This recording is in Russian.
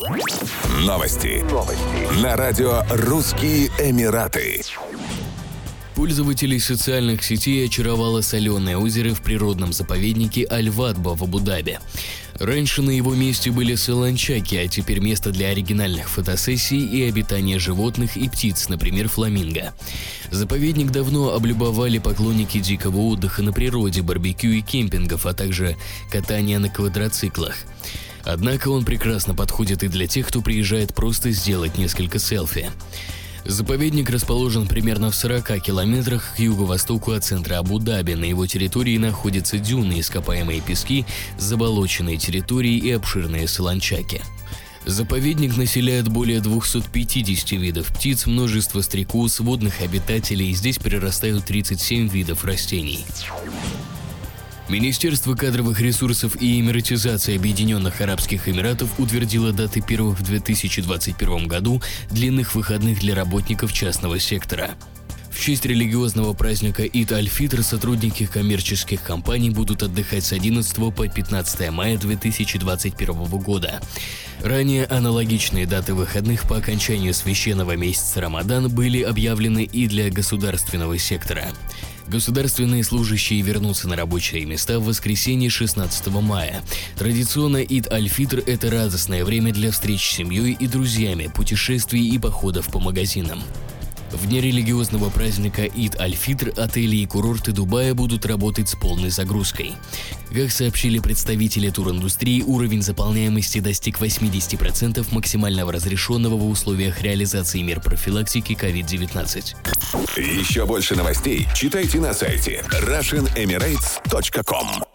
Новости. Новости. На радио «Русские Эмираты». Пользователей социальных сетей очаровало соленое озеро в природном заповеднике Аль-Вадба в Абу-Даби. Раньше на его месте были солончаки, а теперь место для оригинальных фотосессий и обитания животных и птиц, например, фламинго. Заповедник давно облюбовали поклонники дикого отдыха на природе, барбекю и кемпингов, а также катания на квадроциклах. Однако он прекрасно подходит и для тех, кто приезжает просто сделать несколько селфи. Заповедник расположен примерно в 40 километрах к юго-востоку от центра Абу-Даби. На его территории находятся дюны, ископаемые пески, заболоченные территории и обширные солончаки. Заповедник населяет более 250 видов птиц, множество стрекоз, водных обитателей, здесь прирастают 37 видов растений. Министерство кадровых ресурсов и эмиратизации Объединенных Арабских Эмиратов утвердило даты первых в 2021 году длинных выходных для работников частного сектора. В честь религиозного праздника Ид Аль-Фитр сотрудники коммерческих компаний будут отдыхать с 11 по 15 мая 2021 года. Ранее аналогичные даты выходных по окончанию священного месяца Рамадан были объявлены и для государственного сектора. Государственные служащие вернутся на рабочие места в воскресенье 16 мая. Традиционно Ид Аль-Фитр – это радостное время для встреч с семьей и друзьями, путешествий и походов по магазинам. В дни религиозного праздника Ид Аль-Фитр отели и курорты Дубая будут работать с полной загрузкой. Как сообщили представители туриндустрии, уровень заполняемости достиг 80% максимального разрешенного в условиях реализации мер профилактики COVID-19. Еще больше новостей читайте на сайте RussianEmirates.com